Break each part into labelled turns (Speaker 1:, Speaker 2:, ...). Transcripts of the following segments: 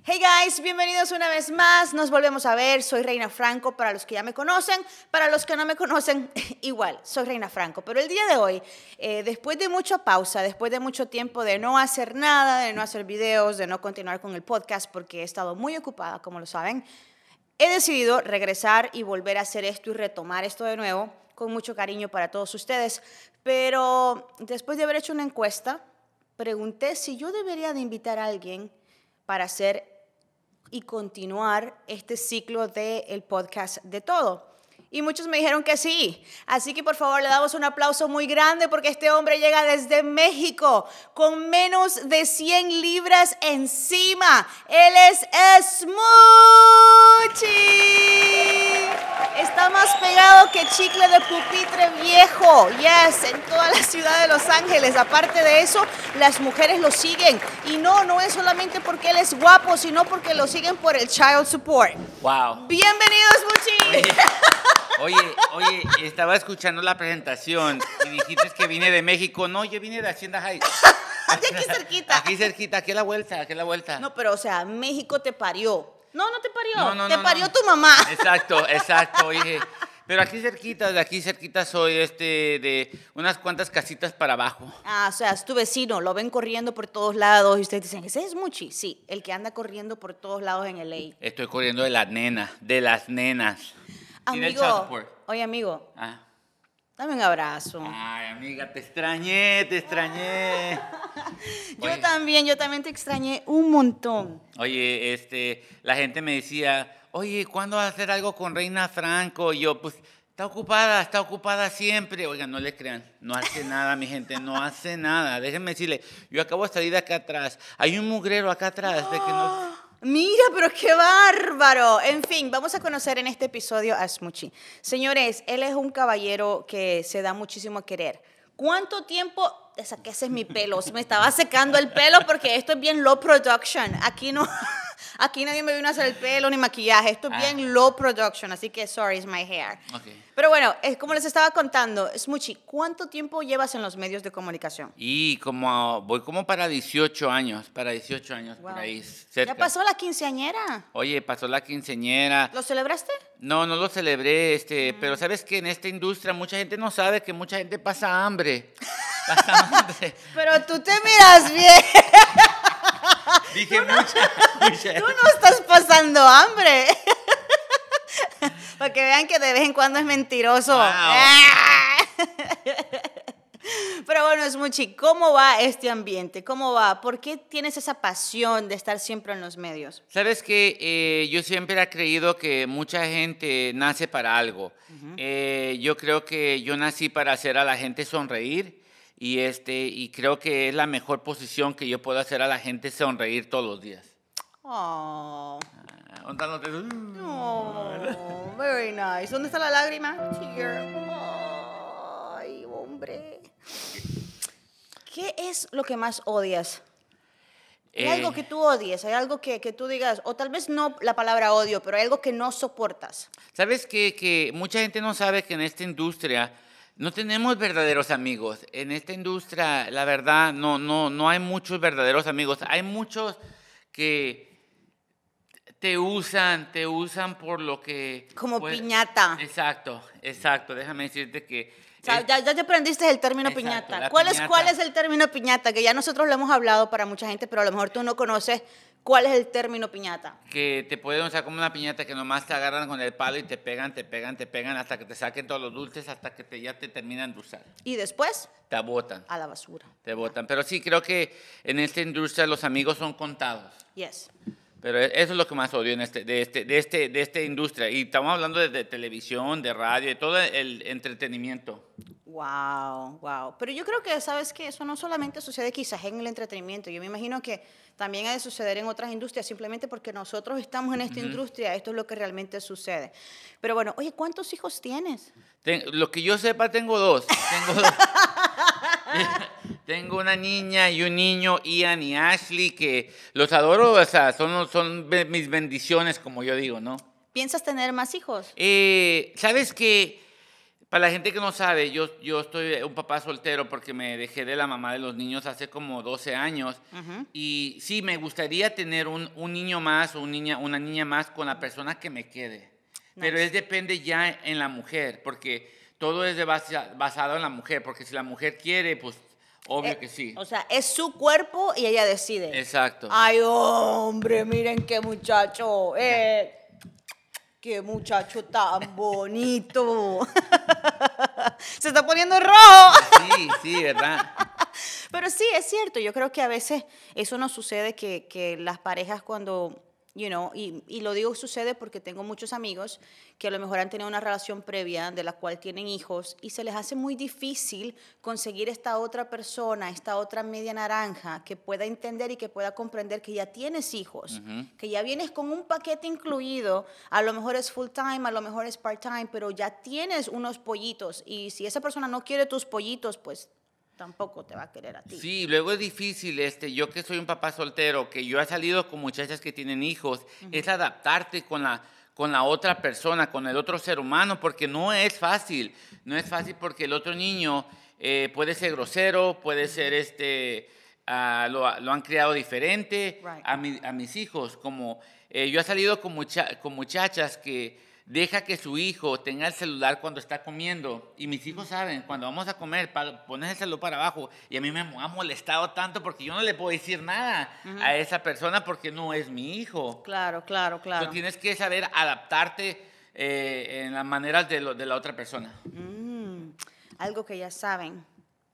Speaker 1: Hey guys, bienvenidos una vez más. Nos volvemos a ver. Soy Reina Franco para los que ya me conocen. Para los que no me conocen, igual, soy Reina Franco. Pero el día de hoy, eh, después de mucha pausa, después de mucho tiempo de no hacer nada, de no hacer videos, de no continuar con el podcast, porque he estado muy ocupada, como lo saben, he decidido regresar y volver a hacer esto y retomar esto de nuevo con mucho cariño para todos ustedes. Pero después de haber hecho una encuesta, pregunté si yo debería de invitar a alguien para hacer y continuar este ciclo del el podcast de todo. Y muchos me dijeron que sí. Así que por favor le damos un aplauso muy grande porque este hombre llega desde México con menos de 100 libras encima. Él es Smoochie. Está más pegado que chicle de pupitre viejo. Yes, en toda la ciudad de Los Ángeles. Aparte de eso, las mujeres lo siguen. Y no, no es solamente porque él es guapo, sino porque lo siguen por el child support.
Speaker 2: Wow.
Speaker 1: Bienvenido, Smoochie.
Speaker 2: Oye, oye, estaba escuchando la presentación y dijiste que vine de México. No, yo vine de Hacienda Heights.
Speaker 1: De aquí cerquita.
Speaker 2: Aquí cerquita, aquí a la vuelta, aquí a la vuelta.
Speaker 1: No, pero o sea, México te parió. No, no te parió.
Speaker 2: No, no,
Speaker 1: te
Speaker 2: no,
Speaker 1: parió tu mamá.
Speaker 2: Exacto, exacto. Oye, pero aquí cerquita, de aquí cerquita soy este de unas cuantas casitas para abajo.
Speaker 1: Ah, o sea, es tu vecino, lo ven corriendo por todos lados y ustedes dicen, ese es Muchi. Sí, el que anda corriendo por todos lados en LA.
Speaker 2: Estoy corriendo de las nenas, de las nenas.
Speaker 1: Amigo, oye amigo,
Speaker 2: Ah.
Speaker 1: dame un abrazo.
Speaker 2: Ay, amiga, te extrañé, te extrañé.
Speaker 1: Yo
Speaker 2: oye.
Speaker 1: también, yo también te extrañé un montón.
Speaker 2: Oye, este, la gente me decía, oye, ¿cuándo vas a hacer algo con Reina Franco? Y yo, pues, está ocupada, está ocupada siempre. Oigan, no le crean, no hace nada, mi gente, no hace nada. Déjenme decirle, yo acabo de salir de acá atrás. Hay un mugrero acá atrás de que no...
Speaker 1: Mira, pero qué bárbaro. En fin, vamos a conocer en este episodio a Smoochie. Señores, él es un caballero que se da muchísimo a querer. ¿Cuánto tiempo? Que ese es mi pelo. Se me estaba secando el pelo porque esto es bien low production. Aquí no, aquí nadie me vino a hacer el pelo ni maquillaje. Esto es
Speaker 2: Ah.
Speaker 1: bien low production, así que sorry, it's my hair.
Speaker 2: Ok.
Speaker 1: Pero bueno, es como les estaba contando, Smoochie, ¿cuánto tiempo llevas en los medios de comunicación?
Speaker 2: Y como, voy como para 18 años, para 18 años, por
Speaker 1: Wow.
Speaker 2: ahí, cerca.
Speaker 1: ¿Ya pasó la quinceañera?
Speaker 2: Oye, pasó la quinceñera.
Speaker 1: ¿Lo celebraste?
Speaker 2: No, no lo celebré,
Speaker 1: Mm.
Speaker 2: este, pero sabes que en esta industria mucha gente no sabe que mucha gente pasa hambre. Pasa hambre.
Speaker 1: Pero tú te miras bien.
Speaker 2: Dije mucha, mucha.
Speaker 1: Tú no estás pasando hambre. Para que vean que de vez en cuando es mentiroso.
Speaker 2: Wow.
Speaker 1: Pero bueno, es Smuchi, ¿cómo va este ambiente? ¿Cómo va? ¿Por qué tienes esa pasión de estar siempre en los medios?
Speaker 2: Sabes que eh, yo siempre he creído que mucha gente nace para algo. Eh, yo creo que yo nací para hacer a la gente sonreír y este y creo que es la mejor posición que yo puedo hacer a la gente sonreír todos los días.
Speaker 1: Oh,
Speaker 2: Ah, contándote-
Speaker 1: oh, very nice. ¿Dónde está la lágrima? Ay, hombre. ¿Qué es lo que más odias? ¿Hay
Speaker 2: Eh,
Speaker 1: algo que tú odies? ¿Hay algo que, que tú digas? O tal vez no la palabra odio, pero hay algo que no soportas.
Speaker 2: Sabes que, que mucha gente no sabe que en esta industria no tenemos verdaderos amigos. En esta industria, la verdad, no, no, no hay muchos verdaderos amigos. Hay muchos que te usan, te usan por lo que...
Speaker 1: Como
Speaker 2: pues-
Speaker 1: piñata.
Speaker 2: Exacto, exacto. Déjame decirte que...
Speaker 1: O sea,
Speaker 2: es-
Speaker 1: ya, ya te aprendiste el término
Speaker 2: Exacto,
Speaker 1: piñata. ¿Cuál, Es,
Speaker 2: piñata.
Speaker 1: ¿Cuál es el término piñata? Que ya nosotros lo hemos hablado para mucha gente, pero a lo mejor tú no conoces cuál es el término piñata.
Speaker 2: que te pueden usar como una piñata que nomás te agarran con el palo y te pegan, te pegan, te pegan hasta que te saquen todos los dulces, hasta que te, ya te terminan de usar.
Speaker 1: Y después,
Speaker 2: Te botan.
Speaker 1: a la basura.
Speaker 2: Te votan. Pero sí, creo que en esta industria los amigos son contados.
Speaker 1: Yes.
Speaker 2: Pero e- eso es lo que más odio en este, de, este, de, este, de esta industria. Y estamos hablando de, de televisión, de radio, de todo el entretenimiento.
Speaker 1: Wow, wow. Pero yo creo que, ¿sabes que Eso no solamente sucede quizás en el entretenimiento. Yo me imagino que también ha de suceder en otras industrias, simplemente porque nosotros estamos en esta industria. Esto es lo que realmente sucede. Pero bueno, oye, ¿cuántos hijos tienes?
Speaker 2: Ten- lo que yo sepa, tengo dos. Tengo dos. tengo una niña y un niño, Ian y Ashley, que los adoro, o sea, son, mis bendiciones, como yo digo, ¿no?
Speaker 1: ¿Piensas tener más hijos?
Speaker 2: Eh, Sabes que Para la gente que no sabe, yo, yo estoy un papá soltero porque me dejé de la mamá de los niños hace como 12 años. Y sí, me gustaría tener un, un niño más o un niña, una niña más con la persona que me quede. Pero
Speaker 1: Nice.
Speaker 2: es depende ya en la mujer, porque todo es de base- basado en la mujer, porque si la mujer quiere, pues obvio
Speaker 1: Eh,
Speaker 2: que sí.
Speaker 1: O sea, es su cuerpo y ella decide.
Speaker 2: Exacto.
Speaker 1: Ay, hombre, miren qué muchacho. eh, qué muchacho tan bonito. Se está poniendo rojo.
Speaker 2: Sí, sí, ¿verdad?
Speaker 1: Pero sí, es cierto. Yo creo que a veces eso nos sucede que, que las parejas cuando, you know, y, y lo digo sucede porque tengo muchos amigos que a lo mejor han tenido una relación previa de la cual tienen hijos y se les hace muy difícil conseguir esta otra persona, esta otra media naranja que pueda entender y que pueda comprender que ya tienes hijos, que ya vienes con un paquete incluido, a lo mejor es full time, a lo mejor es part time, pero ya tienes unos pollitos y si esa persona no quiere tus pollitos, pues tampoco te va a querer a ti.
Speaker 2: Sí, luego es difícil, este, yo que soy un papá soltero, que yo he salido con muchachas que tienen hijos, es adaptarte con la, con la otra persona, con el otro ser humano, porque no es fácil, no es fácil porque el otro niño eh, puede ser grosero, puede ser, este, ah, lo, lo han criado diferente
Speaker 1: Right.
Speaker 2: a, mi- a mis hijos, como eh, yo he salido con, mucha- con muchachas que deja que su hijo tenga el celular cuando está comiendo. Y mis hijos saben, cuando vamos a comer, pones el celular para abajo. Y a mí me ha molestado tanto porque yo no le puedo decir nada a esa persona porque no es mi hijo.
Speaker 1: Claro, claro, claro.
Speaker 2: Tienes que saber adaptarte eh, en las maneras de, lo- de la otra persona.
Speaker 1: Mm, algo que ya saben,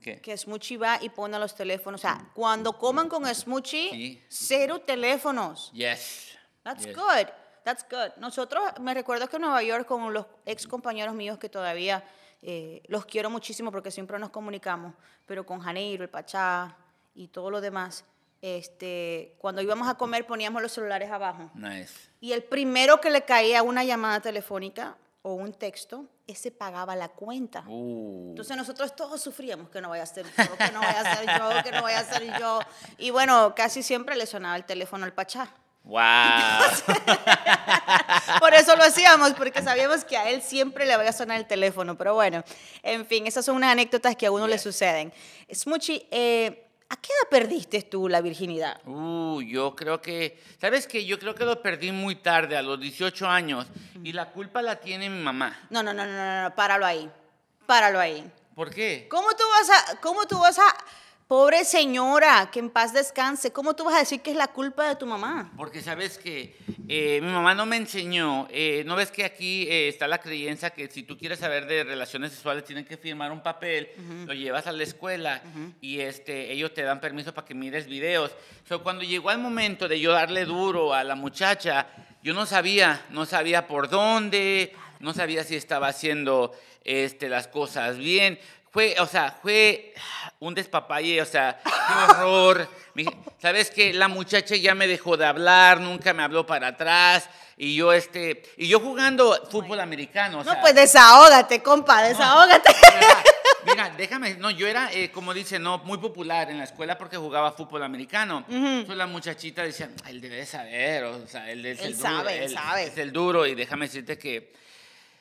Speaker 2: ¿Qué?
Speaker 1: que Smoochie va y pone los teléfonos. O sea, cuando coman con Smoochie,
Speaker 2: Sí.
Speaker 1: cero teléfonos.
Speaker 2: Yes.
Speaker 1: That's
Speaker 2: Yes.
Speaker 1: good. That's good. Nosotros, me recuerdo que en Nueva York con los ex compañeros míos que todavía eh, los quiero muchísimo porque siempre nos comunicamos, pero con Janeiro, el Pachá y todo lo demás, este, cuando íbamos a comer poníamos los celulares abajo.
Speaker 2: Nice.
Speaker 1: Y el primero que le caía una llamada telefónica o un texto, ese pagaba la cuenta.
Speaker 2: Uh.
Speaker 1: Entonces nosotros todos sufríamos que no vaya a ser yo, que no vaya a ser yo, que no vaya a ser yo. Y bueno, casi siempre le sonaba el teléfono al Pachá.
Speaker 2: Wow.
Speaker 1: Por eso lo hacíamos, porque sabíamos que a él siempre le iba a sonar el teléfono. Pero bueno, en fin, esas son unas anécdotas que a uno le suceden. Smoochie, eh, ¿a qué edad perdiste tú la virginidad?
Speaker 2: Uh, yo creo que, ¿sabes qué? Yo creo que lo perdí muy tarde, a los 18 años, y la culpa la tiene mi mamá.
Speaker 1: No, no, no, no, no, no, páralo ahí. Páralo ahí.
Speaker 2: ¿Por qué?
Speaker 1: ¿Cómo tú vas a, cómo tú vas a, pobre señora, que en paz descanse, cómo tú vas a decir que es la culpa de tu mamá?
Speaker 2: Porque sabes que eh, mi mamá no me enseñó, eh, ¿no ves que aquí eh, está la creencia que si tú quieres saber de relaciones sexuales tienes que firmar un papel, lo llevas a la escuela y este, ellos te dan permiso para que mires videos? So, cuando llegó el momento de yo darle duro a la muchacha, yo no sabía, no sabía por dónde, no sabía si estaba haciendo este, las cosas bien. Fue, o sea, fue un despapalle, o sea, qué horror. ¿Sabes qué? La muchacha ya me dejó de hablar, nunca me habló para atrás. Y yo, este, y yo jugando fútbol americano. o
Speaker 1: No,
Speaker 2: sea,
Speaker 1: pues desahógate, compa, desahógate.
Speaker 2: Mira, mira, déjame, no, yo era, eh, como dice, no, muy popular en la escuela porque jugaba fútbol americano. Entonces la muchachita decía, "Ay, él debe de saber, o sea, él es
Speaker 1: Él
Speaker 2: el duro.
Speaker 1: sabe, él sabe.
Speaker 2: Es el duro y déjame decirte que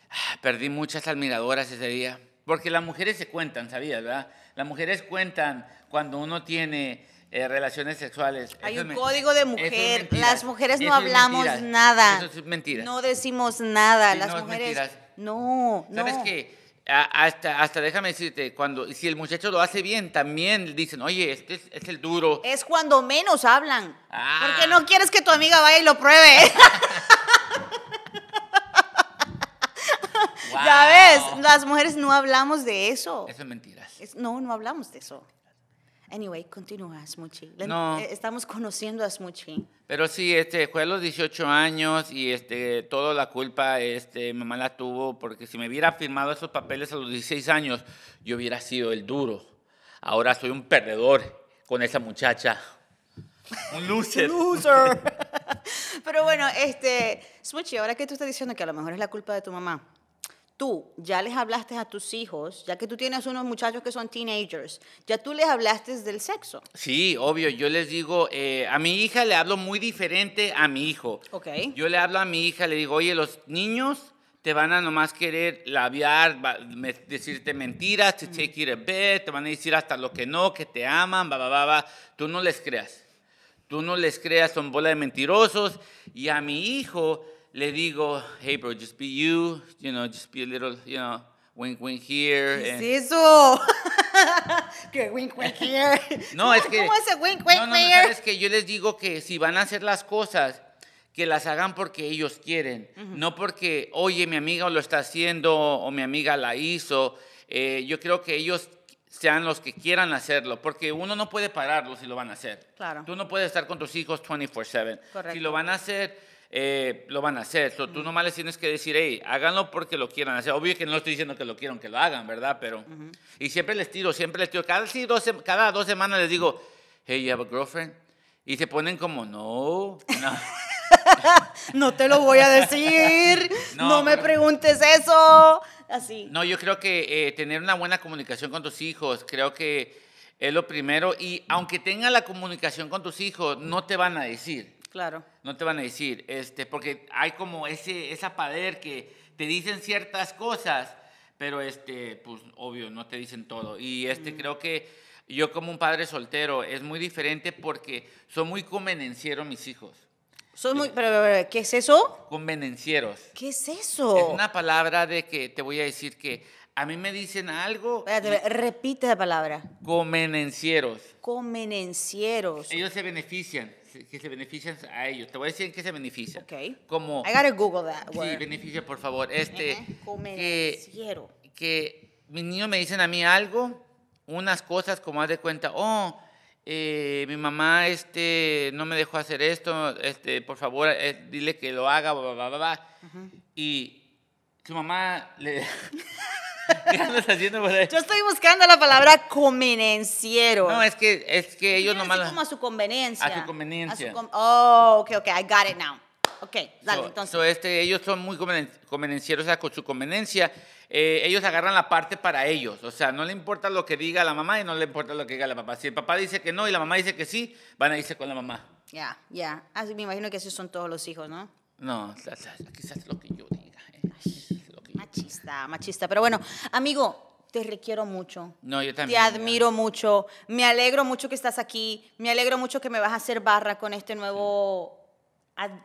Speaker 2: ah, perdí muchas admiradoras ese día. Porque las mujeres se cuentan, ¿sabías, verdad? Las mujeres cuentan cuando uno tiene eh, relaciones sexuales.
Speaker 1: Hay
Speaker 2: Eso
Speaker 1: un
Speaker 2: es
Speaker 1: código de
Speaker 2: es
Speaker 1: mujer.
Speaker 2: mentira.
Speaker 1: Las mujeres no
Speaker 2: Eso es
Speaker 1: hablamos
Speaker 2: mentira.
Speaker 1: nada.
Speaker 2: Eso es mentira.
Speaker 1: No decimos nada.
Speaker 2: Sí,
Speaker 1: Las
Speaker 2: no, es
Speaker 1: mujeres. No, no.
Speaker 2: ¿Sabes qué? Hasta, hasta déjame decirte, cuando, si el muchacho lo hace bien, también dicen, oye, este es, es el duro.
Speaker 1: Es cuando menos hablan.
Speaker 2: Ah.
Speaker 1: Porque no quieres que tu amiga vaya y lo pruebe. Ya
Speaker 2: Wow.
Speaker 1: ves, las mujeres no hablamos de eso.
Speaker 2: Eso es mentiras.
Speaker 1: Es- no, no hablamos de eso. Anyway, continúa, Smoochie. Le-
Speaker 2: No.
Speaker 1: eh, Estamos conociendo a Smoochie.
Speaker 2: Pero sí, este, fue a los 18 años y este, toda la culpa este, mamá la tuvo porque si me hubiera firmado esos papeles a los 16 años, yo hubiera sido el duro. Ahora soy un perdedor con esa muchacha. Un loser.
Speaker 1: Loser. Pero bueno, este, Smoochie, ahora que tú estás diciendo que a lo mejor es la culpa de tu mamá, tú ya les hablaste a tus hijos, ya que tú tienes unos muchachos que son teenagers, ya tú les hablaste del sexo.
Speaker 2: Sí, obvio, yo les digo, eh, a mi hija le hablo muy diferente a mi hijo.
Speaker 1: Ok.
Speaker 2: Yo le hablo a mi hija, le digo, oye, los niños te van a nomás querer labiar, decirte mentiras, to take you to bed, te van a decir hasta lo que no, que te aman, va, va, va, va. Tú no les creas. Tú no les creas, son bola de mentirosos. Y a mi hijo le digo, hey bro, just be you, you know, just be a little, you know, wink, wink here.
Speaker 1: ¿Qué
Speaker 2: and-
Speaker 1: es eso? que wink, wink here.
Speaker 2: No, es que.
Speaker 1: ¿Cómo ese wink, wink
Speaker 2: no, no, no,
Speaker 1: here?
Speaker 2: sabes que yo les digo que si van a hacer las cosas, que las hagan porque ellos quieren, no porque, oye, mi amiga lo está haciendo o mi amiga la hizo. Eh, yo creo que ellos sean los que quieran hacerlo, porque uno no puede pararlo si lo van a hacer.
Speaker 1: Claro.
Speaker 2: Tú no puedes estar con tus hijos 24/7.
Speaker 1: Correcto.
Speaker 2: Si lo van a hacer, eh, lo van a hacer. So, Tú nomás les tienes que decir, hey, háganlo porque lo quieran hacer. Obvio que no estoy diciendo que lo quieran que lo hagan, ¿verdad? Pero, y siempre les tiro, siempre les tiro. Cada, sí, dos, cada dos semanas les digo, hey, you have a girlfriend? Y se ponen como, no, no.
Speaker 1: No te lo voy a decir. no,
Speaker 2: No,
Speaker 1: me
Speaker 2: pero-
Speaker 1: preguntes eso. Así.
Speaker 2: No, yo creo que eh, tener una buena comunicación con tus hijos, creo que es lo primero. Y aunque tengan la comunicación con tus hijos, no te van a decir.
Speaker 1: Claro.
Speaker 2: No te van a decir, este, porque hay como ese, esa pader que te dicen ciertas cosas, pero este, pues obvio, no te dicen todo. Y este, creo que yo como un padre soltero es muy diferente porque son muy convenencieros mis hijos.
Speaker 1: Soy muy. Pero, pero, ¿qué es eso?
Speaker 2: Convenencieros.
Speaker 1: ¿Qué es eso?
Speaker 2: Es una palabra de que te voy a decir que a mí me dicen algo.
Speaker 1: Espérate, repite la palabra.
Speaker 2: Convenencieros.
Speaker 1: Convenencieros.
Speaker 2: Ellos se benefician, que se benefician a ellos. Te voy a decir en qué se benefician.
Speaker 1: Ok.
Speaker 2: Como
Speaker 1: I gotta Google that
Speaker 2: Sí,
Speaker 1: word.
Speaker 2: beneficia, por favor. Este,
Speaker 1: Ajá,
Speaker 2: que,
Speaker 1: Convenenciero.
Speaker 2: que mis niños me dicen a mí algo, unas cosas como haz de cuenta, oh, eh, mi mamá este, no me dejó hacer esto, este, por favor, eh, dile que lo haga, bla, bla, bla, bla. Y su mamá le... ¿Qué andas haciendo por ahí?
Speaker 1: Yo estoy buscando la palabra convenenciero.
Speaker 2: No, es que, es que ellos nomás...
Speaker 1: como a su conveniencia.
Speaker 2: A su conveniencia.
Speaker 1: A su con- oh, ok, ok, I got it now. Ok, dale,
Speaker 2: So-
Speaker 1: entonces.
Speaker 2: so, este, ellos son muy convenen- convenencieros, o sea, con su conveniencia, eh, ellos agarran la parte para ellos. O sea, no le importa lo que diga la mamá y no le importa lo que diga la papá. Si el papá dice que no y la mamá dice que sí, van a irse con la mamá.
Speaker 1: Ya, ya. Así me imagino que así son todos los hijos, ¿no?
Speaker 2: No, quizás lo que yo diga. eh,
Speaker 1: Machista, machista. Pero bueno, amigo, te requiero mucho.
Speaker 2: No, yo
Speaker 1: Te
Speaker 2: también.
Speaker 1: admiro mucho. Me alegro mucho que estás aquí. Me alegro mucho que me vas a hacer barra con este nuevo,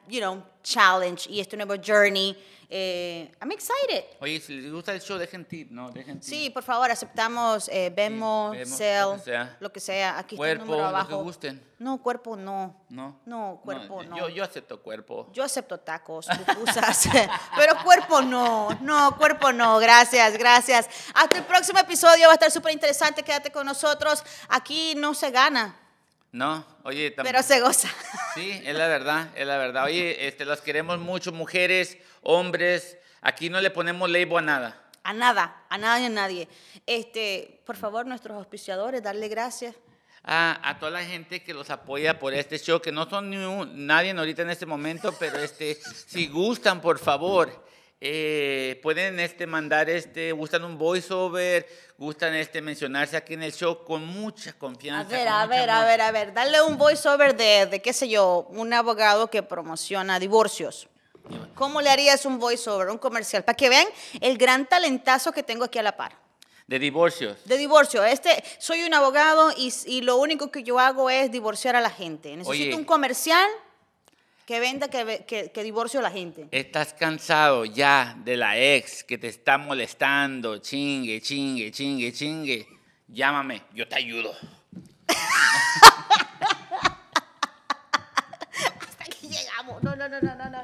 Speaker 1: you know, challenge y este nuevo journey. Eh, I'm excited.
Speaker 2: Oye, si les gusta el show, dejen tip, ¿no? Dejen tip.
Speaker 1: Sí, por favor, aceptamos eh, Venmo,
Speaker 2: Venmo,
Speaker 1: Cell,
Speaker 2: lo que sea.
Speaker 1: lo que sea. Aquí está el
Speaker 2: Cuerpo,
Speaker 1: número
Speaker 2: lo que
Speaker 1: abajo.
Speaker 2: gusten.
Speaker 1: No, cuerpo no.
Speaker 2: ¿No?
Speaker 1: No, cuerpo no.
Speaker 2: Yo, yo acepto cuerpo.
Speaker 1: Yo acepto tacos, pupusas, pero cuerpo no, no, cuerpo no, gracias, gracias. Hasta el próximo episodio, va a estar súper interesante, quédate con nosotros. Aquí no se gana,
Speaker 2: No, oye, tam-
Speaker 1: pero se goza.
Speaker 2: Sí, es la verdad, es la verdad. Oye, este, los queremos mucho, mujeres, hombres. Aquí no le ponemos label a nada.
Speaker 1: A nada, a nada y a nadie. Este, por favor, nuestros auspiciadores, darle gracias.
Speaker 2: a, a toda la gente que los apoya por este show, que no son ni un- nadie ahorita en este momento, pero este, si gustan, por favor, eh, pueden este, mandar, este, gustan un voiceover, gustan este, mencionarse aquí en el show con mucha
Speaker 1: A
Speaker 2: confianza.
Speaker 1: ver,
Speaker 2: con
Speaker 1: a ver, a ver, a ver, darle un voiceover de, de, qué sé yo, un abogado que promociona divorcios. ¿Cómo le harías un voiceover, un comercial? Para que vean el gran talentazo que tengo aquí a la par.
Speaker 2: De divorcios.
Speaker 1: De divorcio. Este, soy un abogado y, y lo único que yo hago es divorciar a la gente. Necesito
Speaker 2: Oye.
Speaker 1: un comercial que venda, que, que, que divorcio a la gente.
Speaker 2: Estás cansado ya de la ex que te está molestando, chingue, chingue, chingue, chingue. Llámame, yo te ayudo.
Speaker 1: Hasta aquí llegamos. No, no, no, no, no, no.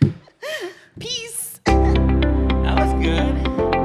Speaker 1: Peace. That was good.